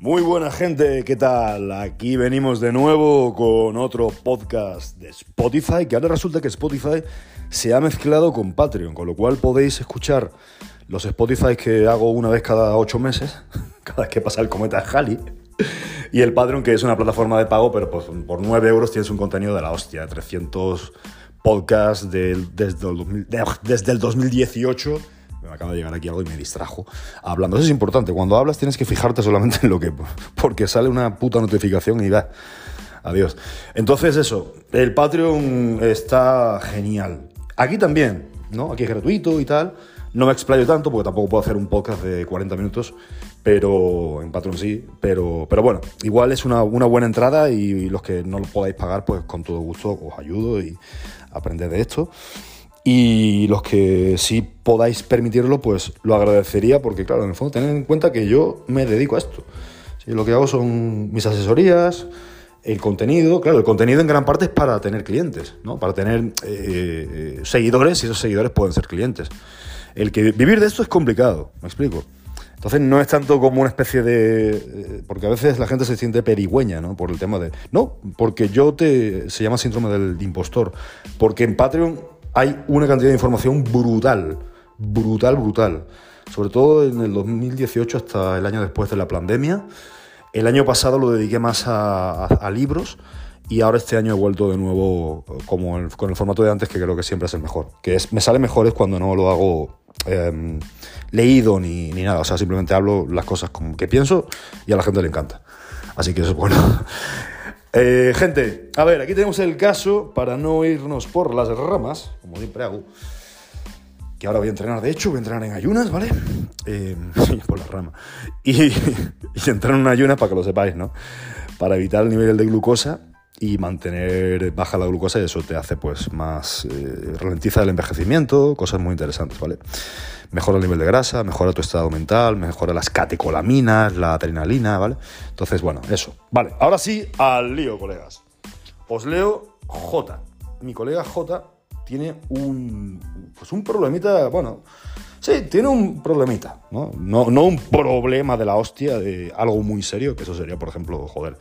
Muy buena gente, ¿qué tal? Aquí venimos de nuevo con otro podcast de Spotify, que ahora resulta que Spotify se ha mezclado con Patreon, con lo cual podéis escuchar los Spotify que hago una vez cada ocho meses, cada vez que pasa el cometa Halley, y el Patreon, que es una plataforma de pago, pero por 9 euros tienes un contenido de la hostia, 300 podcasts desde, el 2000 de- desde el 2018 me acaba de llegar aquí algo y me distrajo hablando. Eso es importante. Cuando hablas tienes que fijarte solamente en lo que. Porque sale una puta notificación y va. Adiós. Entonces, eso. El Patreon está genial. Aquí también, ¿no? Aquí es gratuito y tal. No me explayo tanto porque tampoco puedo hacer un podcast de 40 minutos. Pero en Patreon sí. Pero, pero bueno, igual es una, una buena entrada y los que no lo podáis pagar, pues con todo gusto os ayudo y aprender de esto. Y los que sí podáis permitirlo, pues lo agradecería porque, claro, en el fondo, tened en cuenta que yo me dedico a esto. Lo que hago son mis asesorías, el contenido. Claro, el contenido en gran parte es para tener clientes, ¿no? Para tener eh, eh, seguidores y esos seguidores pueden ser clientes. El que vivir de esto es complicado, me explico. Entonces no es tanto como una especie de... eh, Porque a veces la gente se siente perigüeña, ¿no? Por el tema de... No, porque yo te... Se llama síndrome del impostor. Porque en Patreon hay una cantidad de información brutal. Brutal, brutal. Sobre todo en el 2018 hasta el año después de la pandemia. El año pasado lo dediqué más a, libros y ahora este año he vuelto de nuevo eh, como con el formato de antes que creo que siempre es el mejor. Que es, me sale mejor es cuando no lo hago em, leído ni, ni nada. O sea, simplemente hablo las cosas como que pienso y a la gente le encanta. Así que eso es bueno. Eh, gente, a ver, aquí tenemos el caso para no irnos por las ramas, como siempre hago que ahora voy a entrenar, de hecho, voy a entrenar en ayunas, ¿vale? Eh, por la rama. Y, y entrenar en ayunas, para que lo sepáis, ¿no? Para evitar el nivel de glucosa y mantener baja la glucosa y eso te hace pues más... eh, ralentiza el envejecimiento, cosas muy interesantes, ¿vale? Mejora el nivel de grasa, mejora tu estado mental, mejora las catecolaminas, la adrenalina, ¿vale? Entonces, bueno, eso. Vale, ahora sí, al lío, colegas. Os leo J. Mi colega J tiene un, pues un problemita, bueno, sí, tiene un problemita, ¿no? No, no un problema de la hostia, de algo muy serio, que eso sería, por ejemplo, joder,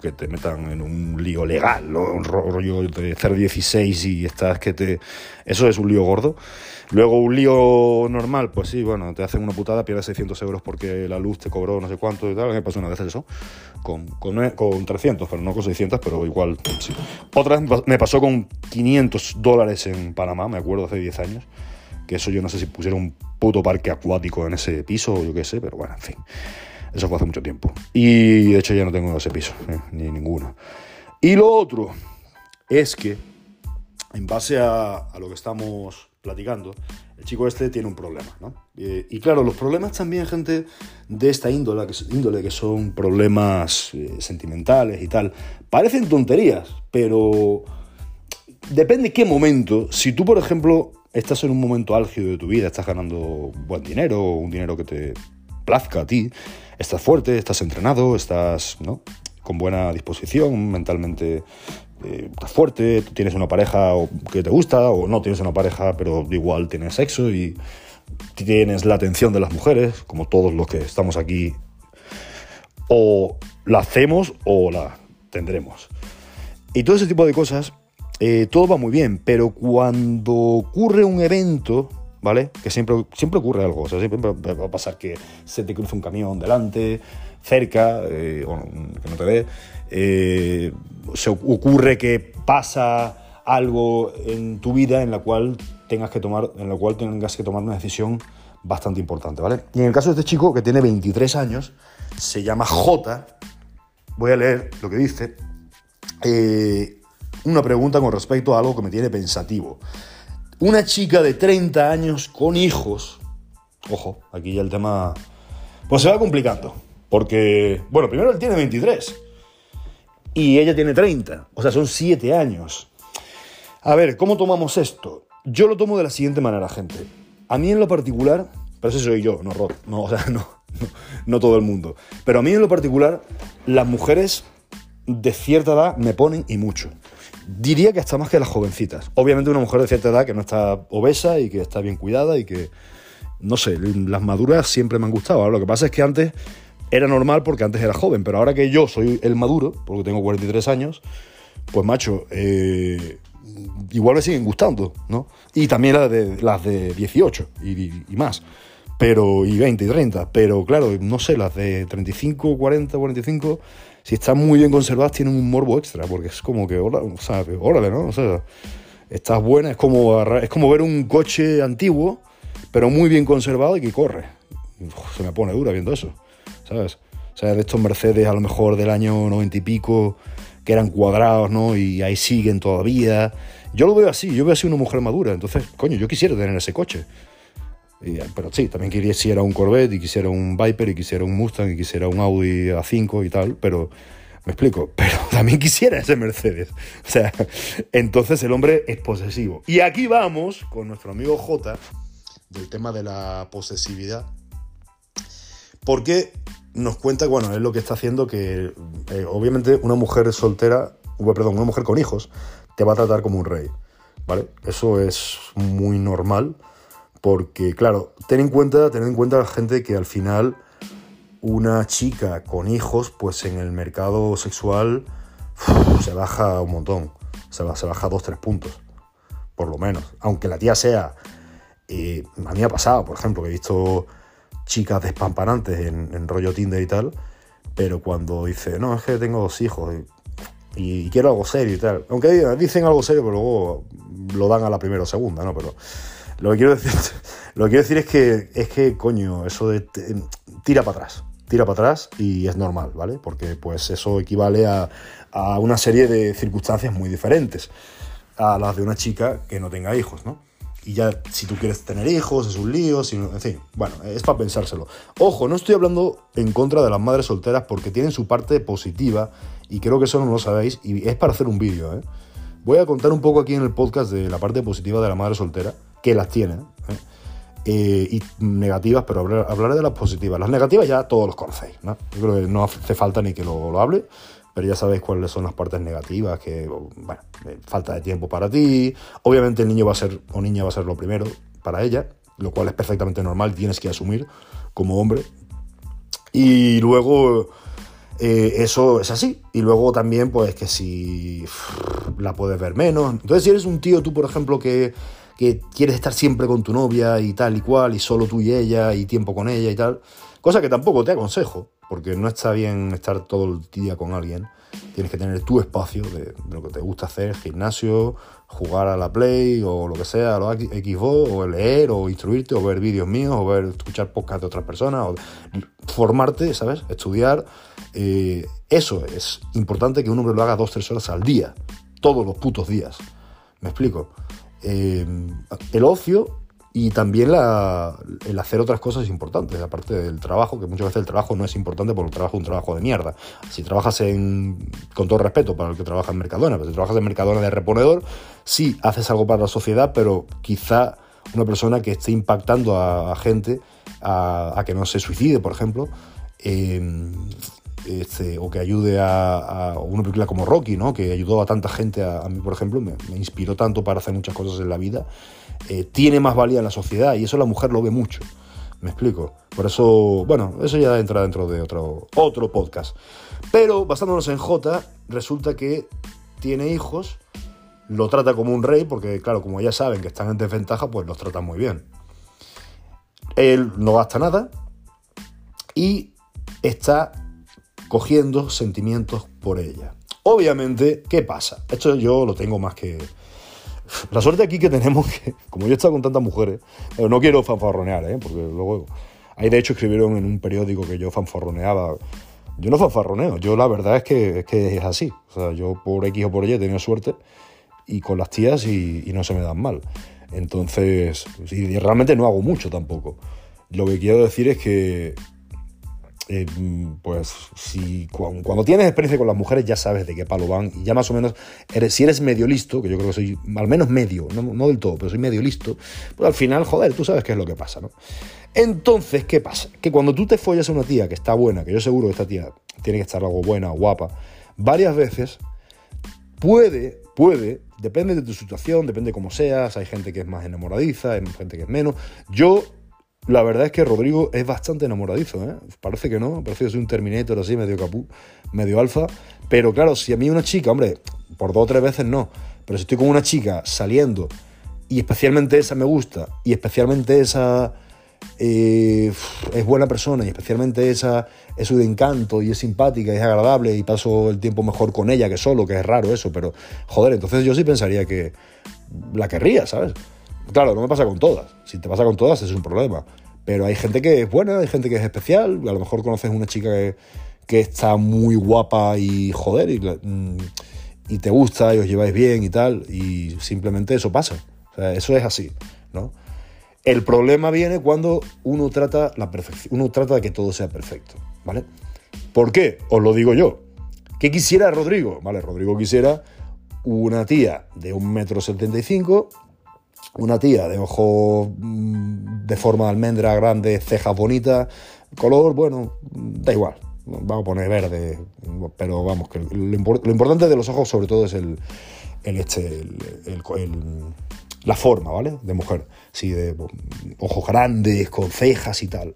que te metan en un lío legal, ¿no? un ro- rollo de 016 y estás que te... Eso es un lío gordo. Luego un lío normal, pues sí, bueno, te hacen una putada, pierdes 600 euros porque la luz te cobró no sé cuánto y tal. Me pasó una vez eso, con, con, con 300, pero no con 600, pero igual sí. Otra vez me pasó con 500 dólares en Panamá, me acuerdo, hace 10 años. Que eso yo no sé si pusieron un puto parque acuático en ese piso o yo qué sé, pero bueno, en fin. Eso fue hace mucho tiempo. Y de hecho ya no tengo ese piso, eh, ni ninguno. Y lo otro es que, en base a, lo que estamos platicando, el chico este tiene un problema, ¿no? Eh, y claro, los problemas también, gente, de esta índole, que, índole, que son problemas eh, sentimentales y tal, parecen tonterías, pero depende qué momento. Si tú, por ejemplo, estás en un momento álgido de tu vida, estás ganando buen dinero, un dinero que te plazca a ti, estás fuerte, estás entrenado, estás ¿no? con buena disposición, mentalmente eh, estás fuerte, tienes una pareja que te gusta o no tienes una pareja, pero igual tienes sexo y tienes la atención de las mujeres, como todos los que estamos aquí, o la hacemos o la tendremos. Y todo ese tipo de cosas, eh, todo va muy bien, pero cuando ocurre un evento, ¿vale? Que siempre, siempre ocurre algo, o sea, siempre va a pasar que se te cruza un camión delante, cerca, eh, que no te ve, eh, se ocurre que pasa algo en tu vida en la cual tengas que tomar, en la cual tengas que tomar una decisión bastante importante, ¿vale? Y en el caso de este chico que tiene 23 años, se llama J, voy a leer lo que dice, eh, una pregunta con respecto a algo que me tiene pensativo. Una chica de 30 años con hijos, ojo, aquí ya el tema, pues se va complicando, porque, bueno, primero él tiene 23 y ella tiene 30, o sea, son 7 años. A ver, ¿cómo tomamos esto? Yo lo tomo de la siguiente manera, gente. A mí en lo particular, pero ese soy yo, no Rod, o sea, no, no, no todo el mundo. Pero a mí en lo particular, las mujeres de cierta edad me ponen y mucho. Diría que hasta más que las jovencitas. Obviamente una mujer de cierta edad que no está obesa y que está bien cuidada y que, no sé, las maduras siempre me han gustado. Ahora, lo que pasa es que antes era normal porque antes era joven, pero ahora que yo soy el maduro, porque tengo 43 años, pues macho, eh, igual me siguen gustando, ¿no? Y también las de, las de 18 y, más, pero y 20 y 30, pero claro, no sé, las de 35, 40, 45, si están muy bien conservadas tienen un morbo extra, porque es como que, o sea, órale, ¿no? O sea, estás buena, es como, es como ver un coche antiguo, pero muy bien conservado y que corre. se me pone dura viendo eso. ¿sabes? O sea, de estos Mercedes a lo mejor del año 90 y pico, que eran cuadrados, ¿no? Y ahí siguen todavía. Yo lo veo así, yo veo así una mujer madura, entonces, coño, yo quisiera tener ese coche. Pero sí, también quisiera un Corvette y quisiera un Viper y quisiera un Mustang y quisiera un Audi A5 y tal, pero me explico, pero también quisiera ese Mercedes. O sea, entonces el hombre es posesivo. Y aquí vamos con nuestro amigo J del tema de la posesividad. Porque nos cuenta, bueno, es lo que está haciendo que eh, obviamente una mujer soltera, perdón, una mujer con hijos, te va a tratar como un rey, ¿vale? Eso es muy normal porque, claro, ten en cuenta, en cuenta la gente que al final una chica con hijos, pues en el mercado sexual se baja un montón, se, baja dos, tres puntos, por lo menos. Aunque la tía sea, eh, a mí ha pasado, por ejemplo, que he visto chicas despampanantes en, rollo Tinder y tal, pero cuando dice, no, es que tengo dos hijos y, quiero algo serio y tal, aunque dicen algo serio, pero luego lo dan a la primera o segunda, ¿no? Pero lo que quiero decir, es que, es que, coño, eso de tira para atrás, tira para atrás y es normal, ¿vale? Porque pues eso equivale a, a una serie de circunstancias muy diferentes a las de una chica que no tenga hijos, ¿no? y ya si tú quieres tener hijos es un lío, en fin, bueno, es para pensárselo. Ojo, no estoy hablando en contra de las madres solteras porque tienen su parte positiva y creo que eso no lo sabéis y es para hacer un vídeo. ¿eh? Voy a contar un poco aquí en el podcast de la parte positiva de la madre soltera, que las tiene, ¿eh? Y negativas, pero hablaré de las positivas. Las negativas ya todos los conocéis, ¿no? Yo creo que no hace falta ni que lo, lo hable pero ya sabéis cuáles son las partes negativas, que, bueno, falta de tiempo para ti, obviamente el niño va a ser, o niña va a ser lo primero para ella, lo cual es perfectamente normal, tienes que asumir como hombre. Y luego eh, eso es así. Y luego también, pues que si la puedes ver menos. Entonces, si eres un tío, tú, por ejemplo, que, que quieres estar siempre con tu novia y tal y cual, y solo tú y ella, y tiempo con ella y tal, cosa que tampoco te aconsejo, porque no está bien estar todo el día con alguien. Tienes que tener tu espacio de, lo que te gusta hacer, gimnasio, jugar a la Play o lo que sea, a Xbox, o leer, o instruirte, o ver vídeos míos, o ver, escuchar podcasts de otras personas, o formarte, ¿sabes? Estudiar. Eh, eso es importante que un hombre lo haga dos, tres horas al día, todos los putos días. ¿Me explico? Eh, el ocio y también el hacer otras cosas importantes, aparte del trabajo, que muchas veces el trabajo no es importante porque el trabajo es un trabajo de mierda. Si trabajas en, con todo respeto para el que trabaja en Mercadona, pero si trabajas en Mercadona de reponedor, sí haces algo para la sociedad, pero quizá una persona que esté impactando a, gente a, que no se suicide, por ejemplo, eh, este, o que ayude a, una película como Rocky, ¿no? que ayudó a tanta gente, a, mí por ejemplo, me, inspiró tanto para hacer muchas cosas en la vida, eh, tiene más valía en la sociedad y eso la mujer lo ve mucho. ¿Me explico? Por eso, bueno, eso ya entra dentro de otro, otro podcast. Pero basándonos en J, resulta que tiene hijos, lo trata como un rey, porque claro, como ya saben que están en desventaja, pues los trata muy bien. Él no gasta nada y está cogiendo sentimientos por ella. Obviamente, ¿qué pasa? Esto yo lo tengo más que... La suerte aquí que tenemos, que como yo he estado con tantas mujeres, pero no quiero fanfarronear, ¿eh? porque luego... Ahí de hecho escribieron en un periódico que yo fanfarroneaba. Yo no fanfarroneo, yo la verdad es que, es que es así. O sea, yo por X o por Y he tenido suerte y con las tías y, y no se me dan mal. Entonces, y realmente no hago mucho tampoco. Lo que quiero decir es que eh, pues si cuando, tienes experiencia con las mujeres ya sabes de qué palo van y ya más o menos, eres, si eres medio listo, que yo creo que soy al menos medio, no, del todo, pero soy medio listo, pues al final, joder, tú sabes qué es lo que pasa, ¿no? Entonces, ¿qué pasa? Que cuando tú te follas a una tía que está buena, que yo seguro que esta tía tiene que estar algo buena, guapa, varias veces, puede, puede, depende de tu situación, depende de cómo seas, hay gente que es más enamoradiza, hay gente que es menos. Yo la verdad es que Rodrigo es bastante enamoradizo, ¿eh? Parece que no, parece que soy un Terminator así, medio capú, medio alfa. Pero claro, si a mí una chica, hombre, por dos o tres veces no, pero si estoy con una chica saliendo y especialmente esa me gusta y especialmente esa eh, es buena persona y especialmente esa es de encanto y es simpática y es agradable y paso el tiempo mejor con ella que solo, que es raro eso, pero joder, entonces yo sí pensaría que la querría, ¿sabes? Claro, no me pasa con todas. Si te pasa con todas es un problema. Pero hay gente que es buena, hay gente que es especial. A lo mejor conoces una chica que, que está muy guapa y joder, y, mm, y, te gusta y os lleváis bien y tal. Y simplemente eso pasa. O sea, eso es así, ¿no? El problema viene cuando uno trata la perfección, uno trata de que todo sea perfecto, ¿vale? ¿Por qué? Os lo digo yo. ¿Qué quisiera Rodrigo? Vale, Rodrigo quisiera una tía de 1,75m una tía de ojos mm, de forma de almendra grande, cejas bonitas, color, bueno, da igual. Vamos a poner verde, pero vamos, que lo, importante de los ojos sobre todo es el, este, la forma, ¿vale? De mujer. Sí, de ojos grandes, con cejas y tal.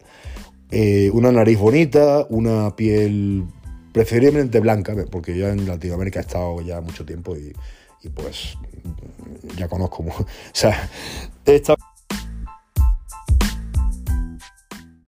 Eh, una nariz bonita, una piel preferiblemente blanca, porque ya en Latinoamérica he estado ya mucho tiempo y, y pues ya conozco. o sea, esta